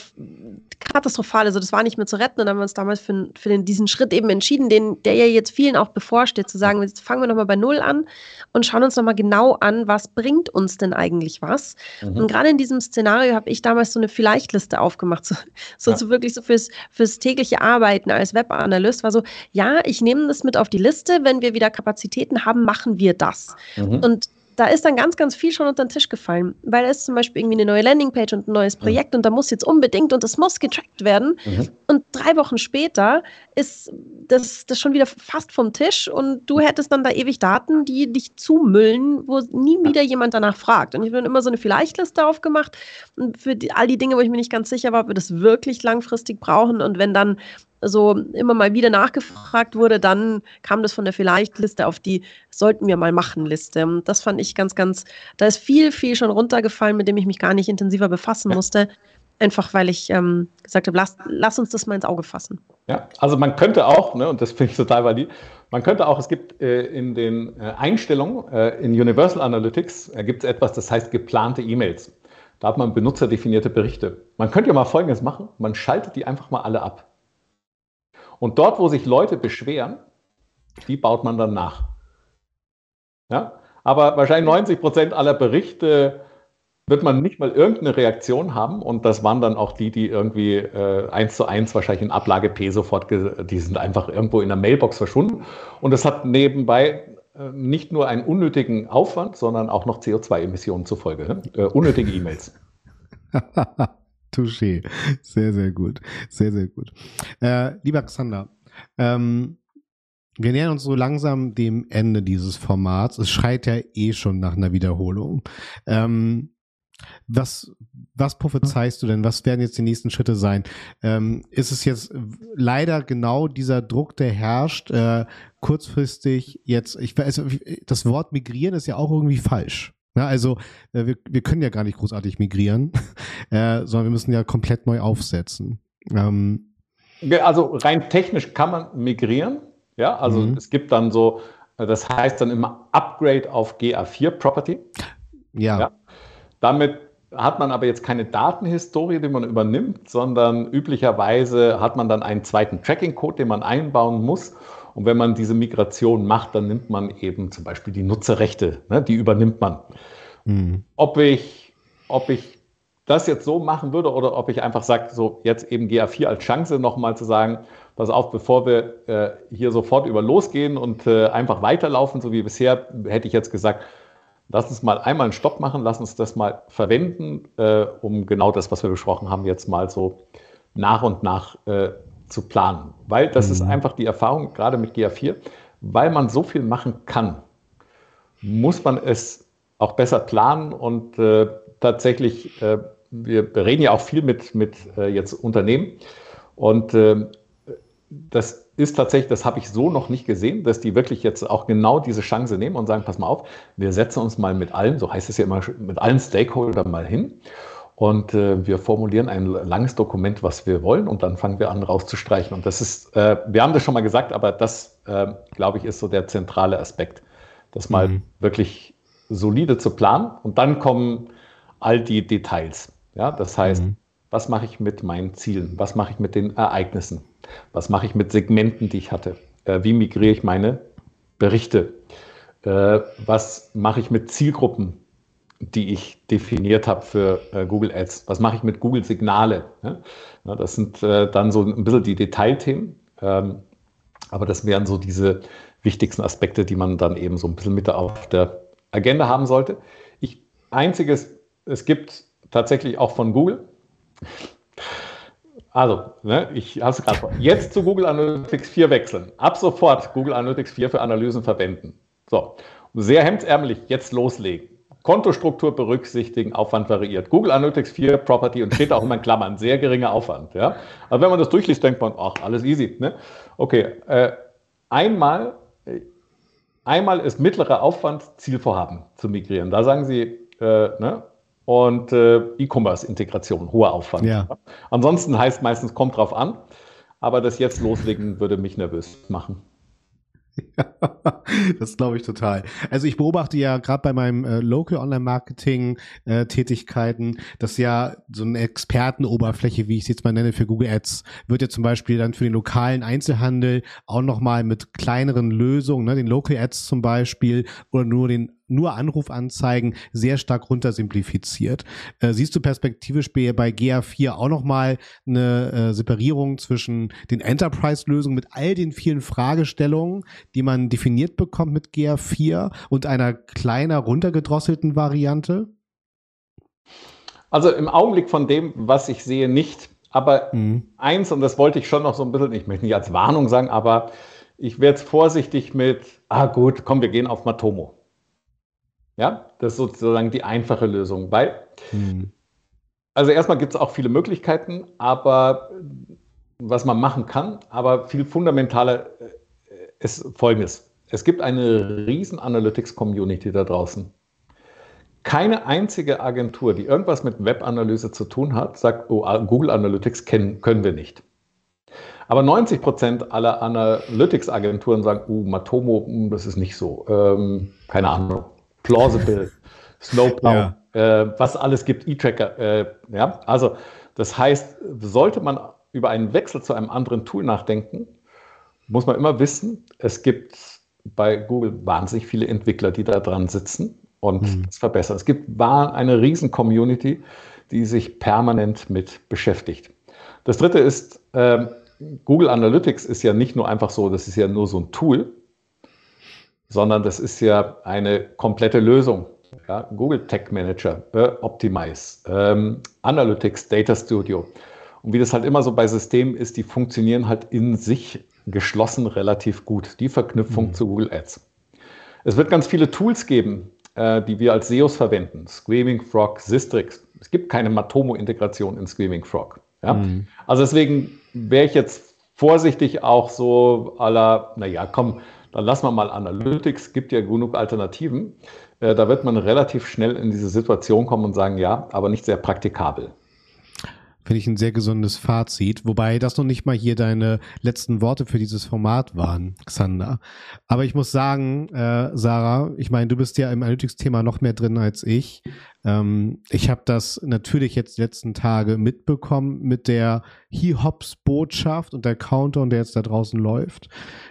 Speaker 1: katastrophal. Also das war nicht mehr zu retten und dann haben wir uns damals für, für den, diesen Schritt eben entschieden, den, der ja jetzt vielen auch bevorsteht, zu sagen, jetzt fangen wir nochmal bei Null an und schauen uns nochmal genau an, was bringt uns denn eigentlich was. Mhm. Und gerade in diesem Szenario habe ich damals so eine Vielleicht-Liste aufgemacht, so, so, ja. so, wirklich so fürs, fürs tägliche Arbeiten als Webanalyst, war so, ja, ich nehme das mit auf die Liste, wenn wir wieder Kapazitäten haben, machen wir das. Mhm. Und da ist dann ganz, ganz viel schon unter den Tisch gefallen, weil es zum Beispiel irgendwie eine neue Landingpage und ein neues mhm. Projekt mhm. und da muss jetzt unbedingt und das muss getrackt werden. Mhm. Und drei Wochen später ist das, das schon wieder fast vom Tisch und du hättest dann da ewig Daten, die dich zumüllen, wo nie wieder jemand danach fragt. Und ich habe dann immer so eine Vielleicht-Liste aufgemacht und für die, all die Dinge, wo ich mir nicht ganz sicher war, ob wir das wirklich langfristig brauchen und wenn dann so immer mal wieder nachgefragt wurde, dann kam das von der Vielleicht-Liste auf die Sollten wir mal machen Liste. Und das fand ich ganz, ganz, da ist viel, viel schon runtergefallen, mit dem ich mich gar nicht intensiver befassen musste. Einfach weil ich ähm, gesagt habe, lass, lass uns das mal ins Auge fassen.
Speaker 3: Ja, also man könnte auch, ne, und das finde ich total valid, man könnte auch, es gibt äh, in den äh, Einstellungen äh, in Universal Analytics, äh, gibt es etwas, das heißt geplante E-Mails. Da hat man benutzerdefinierte Berichte. Man könnte ja mal Folgendes machen, man schaltet die einfach mal alle ab. Und dort, wo sich Leute beschweren, die baut man dann nach. Ja? Aber wahrscheinlich 90 Prozent aller Berichte wird man nicht mal irgendeine Reaktion haben. Und das waren dann auch die, die irgendwie äh, eins zu eins wahrscheinlich in Ablage P sofort, die sind einfach irgendwo in der Mailbox verschwunden. Und das hat nebenbei äh, nicht nur einen unnötigen Aufwand, sondern auch noch CO2-Emissionen zur Folge. Ne? Äh, unnötige E-Mails.
Speaker 2: Touché. Sehr, sehr gut. Sehr, sehr gut. Äh, lieber Xander, ähm, wir nähern uns so langsam dem Ende dieses Formats. Es schreit ja eh schon nach einer Wiederholung. Ähm, was, was prophezeist du denn? Was werden jetzt die nächsten Schritte sein? Ähm, ist es jetzt leider genau dieser Druck, der herrscht, äh, kurzfristig jetzt, ich weiß, das Wort migrieren ist ja auch irgendwie falsch. Ja, also äh, wir, wir können ja gar nicht großartig migrieren, äh, sondern wir müssen ja komplett neu aufsetzen. Ähm,
Speaker 3: also rein technisch kann man migrieren. Ja, also mhm. es gibt dann so, äh, das heißt dann immer Upgrade auf GA4 Property.
Speaker 2: Ja. ja.
Speaker 3: Damit hat man aber jetzt keine Datenhistorie, die man übernimmt, sondern üblicherweise hat man dann einen zweiten Tracking-Code, den man einbauen muss. Und wenn man diese Migration macht, dann nimmt man eben zum Beispiel die Nutzerrechte, ne, die übernimmt man. Mhm. Ob, ich, ob ich das jetzt so machen würde oder ob ich einfach sage, so jetzt eben GA4 als Chance nochmal zu sagen, pass auf, bevor wir äh, hier sofort über losgehen und äh, einfach weiterlaufen, so wie bisher, hätte ich jetzt gesagt, lass uns mal einmal einen Stopp machen, lass uns das mal verwenden, äh, um genau das, was wir besprochen haben, jetzt mal so nach und nach äh, zu planen. Weil das mhm. ist einfach die Erfahrung, gerade mit GA4, weil man so viel machen kann, muss man es auch besser planen und äh, tatsächlich, äh, wir reden ja auch viel mit, mit äh, jetzt Unternehmen und äh, das ist tatsächlich, das habe ich so noch nicht gesehen, dass die wirklich jetzt auch genau diese Chance nehmen und sagen, pass mal auf, wir setzen uns mal mit allen, so heißt es ja immer, mit allen Stakeholdern mal hin und äh, wir formulieren ein langes Dokument, was wir wollen, und dann fangen wir an, rauszustreichen. Und das ist, äh, wir haben das schon mal gesagt, aber das, äh, glaube ich, ist so der zentrale Aspekt, das mal mhm. wirklich solide zu planen und dann kommen all die Details. Ja, das heißt, mhm. was mache ich mit meinen Zielen? Was mache ich mit den Ereignissen? Was mache ich mit Segmenten, die ich hatte? Äh, wie migriere ich meine Berichte? Äh, was mache ich mit Zielgruppen, die ich definiert habe für äh, Google Ads? Was mache ich mit Google Signale? Ja? Ja, das sind äh, dann so ein bisschen die Detailthemen. Ähm, aber das wären so diese wichtigsten Aspekte, die man dann eben so ein bisschen mit auf der Agenda haben sollte. Ich, einziges, es gibt tatsächlich auch von Google, also, ne, ich habe es gerade vor. Jetzt zu Google Analytics 4 wechseln. Ab sofort Google Analytics 4 für Analysen verwenden. So, sehr hemdsärmlich jetzt loslegen. Kontostruktur berücksichtigen, Aufwand variiert. Google Analytics 4 Property und steht auch immer in Klammern, sehr geringer Aufwand. Ja? Also wenn man das durchliest, denkt man, ach, alles easy. Ne? Okay, äh, einmal, einmal ist mittlerer Aufwand Zielvorhaben zu migrieren. Da sagen Sie, äh, ne? und äh, E-Commerce-Integration, hoher Aufwand. Ja. Ansonsten heißt meistens, kommt drauf an, aber das jetzt loslegen würde mich nervös machen.
Speaker 2: Ja, das glaube ich total. Also ich beobachte ja gerade bei meinem äh, Local Online Marketing äh, Tätigkeiten, dass ja so eine Expertenoberfläche, wie ich es jetzt mal nenne, für Google Ads, wird ja zum Beispiel dann für den lokalen Einzelhandel auch nochmal mit kleineren Lösungen, ne, den Local Ads zum Beispiel oder nur den nur Anrufanzeigen sehr stark runtersimplifiziert. Äh, siehst du perspektivisch bei GA4 auch nochmal eine äh, Separierung zwischen den Enterprise-Lösungen mit all den vielen Fragestellungen, die man definiert bekommt mit GA4 und einer kleiner runtergedrosselten Variante?
Speaker 3: Also im Augenblick von dem, was ich sehe, nicht. Aber mhm. eins, und das wollte ich schon noch so ein bisschen, ich möchte nicht als Warnung sagen, aber ich werde jetzt vorsichtig mit, ah gut, komm, wir gehen auf Matomo. Ja, das ist sozusagen die einfache Lösung. Weil, mhm. also erstmal gibt es auch viele Möglichkeiten, aber was man machen kann, aber viel fundamentaler äh, ist Folgendes. Es gibt eine riesen Analytics-Community da draußen. Keine einzige Agentur, die irgendwas mit Webanalyse zu tun hat, sagt, oh, Google Analytics kennen, können wir nicht. Aber 90 Prozent aller Analytics-Agenturen sagen, oh, Matomo, hm, das ist nicht so. Ähm, keine Ahnung plausible, Snowplow, ja. äh, was alles gibt, E-Tracker. Äh, ja, also das heißt, sollte man über einen Wechsel zu einem anderen Tool nachdenken, muss man immer wissen, es gibt bei Google wahnsinnig viele Entwickler, die da dran sitzen und mhm. es verbessern. Es gibt eine riesen Community, die sich permanent mit beschäftigt. Das dritte ist, äh, Google Analytics ist ja nicht nur einfach so, das ist ja nur so ein Tool, sondern das ist ja eine komplette Lösung. Ja, Google Tech Manager, äh, Optimize, ähm, Analytics, Data Studio. Und wie das halt immer so bei Systemen ist, die funktionieren halt in sich geschlossen relativ gut. Die Verknüpfung mhm. zu Google Ads. Es wird ganz viele Tools geben, äh, die wir als SEOs verwenden. Screaming Frog, Sistrix. Es gibt keine Matomo-Integration in Screaming Frog. Ja? Mhm. Also deswegen wäre ich jetzt vorsichtig auch so aller, naja, komm, dann lassen wir mal Analytics, gibt ja genug Alternativen. Äh, da wird man relativ schnell in diese Situation kommen und sagen, ja, aber nicht sehr praktikabel.
Speaker 2: Finde ich ein sehr gesundes Fazit, wobei das noch nicht mal hier deine letzten Worte für dieses Format waren, Xander. Aber ich muss sagen, äh, Sarah, ich meine, du bist ja im Analytics-Thema noch mehr drin als ich. Ähm, ich habe das natürlich jetzt die letzten Tage mitbekommen mit der He-Hops-Botschaft und der Countdown, der jetzt da draußen läuft.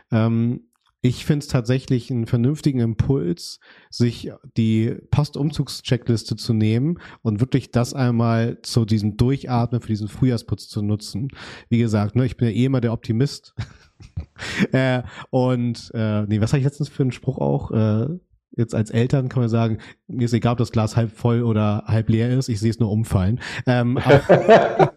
Speaker 2: Ähm, ich finde es tatsächlich einen vernünftigen Impuls, sich die Postumzugscheckliste zu nehmen und wirklich das einmal zu diesem Durchatmen für diesen Frühjahrsputz zu nutzen. Wie gesagt, ne, ich bin ja eh immer der Optimist. äh, und äh, nee, was habe ich letztens für einen Spruch auch? Äh, jetzt als Eltern kann man sagen, mir ist egal, ob das Glas halb voll oder halb leer ist, ich sehe es nur umfallen. Ähm, aber,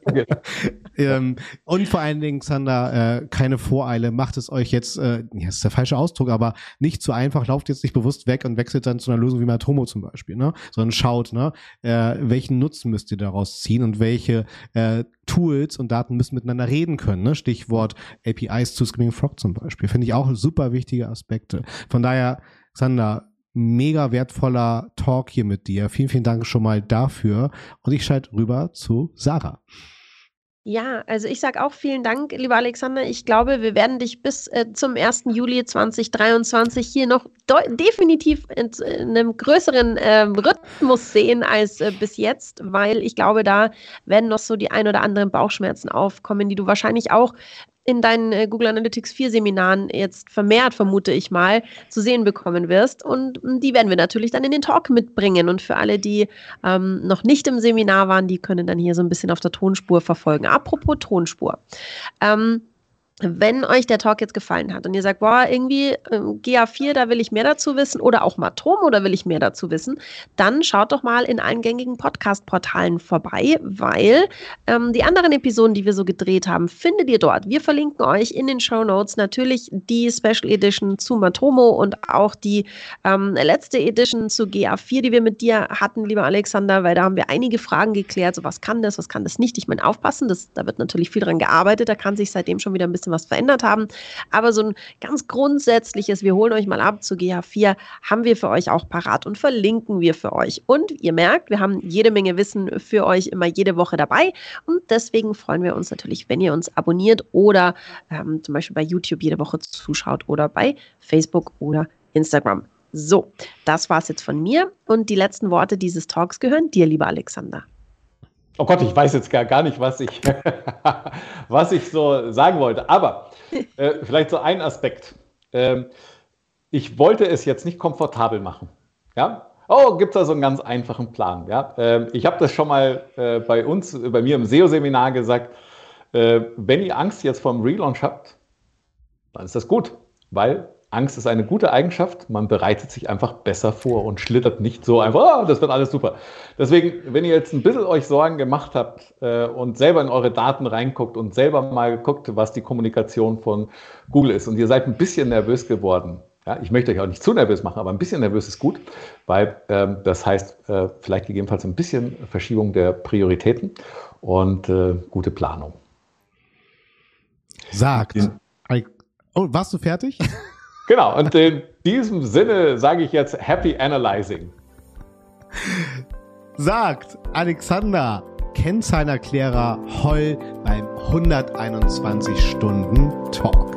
Speaker 2: ähm, und vor allen Dingen, Sander, äh, keine Voreile, macht es euch jetzt, äh, ja, ist der falsche Ausdruck, aber nicht zu einfach, lauft jetzt nicht bewusst weg und wechselt dann zu einer Lösung wie Matomo zum Beispiel, ne? sondern schaut, ne? Äh, welchen Nutzen müsst ihr daraus ziehen und welche äh, Tools und Daten müssen miteinander reden können. Ne? Stichwort APIs zu Screaming Frog zum Beispiel. Finde ich auch super wichtige Aspekte. Von daher, Sander, mega wertvoller Talk hier mit dir. Vielen, vielen Dank schon mal dafür. Und ich schalte rüber zu Sarah.
Speaker 1: Ja, also ich sage auch vielen Dank, lieber Alexander. Ich glaube, wir werden dich bis äh, zum 1. Juli 2023 hier noch definitiv in, in, einem größeren äh, Rhythmus sehen als äh, bis jetzt, weil ich glaube, da werden noch so die ein oder anderen Bauchschmerzen aufkommen, die du wahrscheinlich auch in deinen äh, Google Analytics 4 Seminaren jetzt vermehrt, vermute ich mal, zu sehen bekommen wirst. Und hm, die werden wir natürlich dann in den Talk mitbringen. Und für alle, die ähm, noch nicht im Seminar waren, die können dann hier so ein bisschen auf der Tonspur verfolgen. Apropos Tonspur. Ähm, wenn euch der Talk jetzt gefallen hat und ihr sagt, boah, irgendwie äh, GA4, da will ich mehr dazu wissen oder auch Matom oder will ich mehr dazu wissen, dann schaut doch mal in allen gängigen Podcast-Portalen vorbei, weil ähm, die anderen Episoden, die wir so gedreht haben, findet ihr dort. Wir verlinken euch in den Show Notes natürlich die Special Edition zu Matomo und auch die ähm, letzte Edition zu GA4, die wir mit dir hatten, lieber Alexander, weil da haben wir einige Fragen geklärt, so was kann das, was kann das nicht. Ich meine, aufpassen, das, da wird natürlich viel dran gearbeitet, da kann sich seitdem schon wieder ein bisschen bisschen was verändert haben. Aber so ein ganz grundsätzliches, wir holen euch mal ab zu GH4, haben wir für euch auch parat und verlinken wir für euch. Und ihr merkt, wir haben jede Menge Wissen für euch immer jede Woche dabei. Und deswegen freuen wir uns natürlich, wenn ihr uns abonniert oder ähm, zum Beispiel bei YouTube jede Woche zuschaut oder bei Facebook oder Instagram. So, das war es jetzt von mir und die letzten Worte dieses Talks gehören dir, lieber Alexander.
Speaker 3: Oh Gott, ich weiß jetzt gar, gar nicht, was ich, was ich so sagen wollte. Aber äh, vielleicht so ein Aspekt. Ähm, ich wollte es jetzt nicht komfortabel machen. Ja? Oh, gibt es da so einen ganz einfachen Plan. Ja? Ähm, ich habe das schon mal äh, bei uns, bei mir im SEO-Seminar gesagt. Äh, wenn ihr Angst jetzt vor dem Relaunch habt, dann ist das gut, weil Angst ist eine gute Eigenschaft. Man bereitet sich einfach besser vor und schlittert nicht so einfach, oh, das wird alles super. Deswegen, wenn ihr jetzt ein bisschen euch Sorgen gemacht habt äh, und selber in eure Daten reinguckt und selber mal guckt, was die Kommunikation von Google ist und ihr seid ein bisschen nervös geworden, ja, ich möchte euch auch nicht zu nervös machen, aber ein bisschen nervös ist gut, weil ähm, das heißt äh, vielleicht gegebenenfalls ein bisschen Verschiebung der Prioritäten und äh, gute Planung.
Speaker 2: Sagt. Oh, warst du fertig?
Speaker 3: Genau, und in diesem Sinne sage ich jetzt Happy Analyzing.
Speaker 2: Sagt Alexander, Kennzahlerklärer Holl beim 121 Stunden Talk.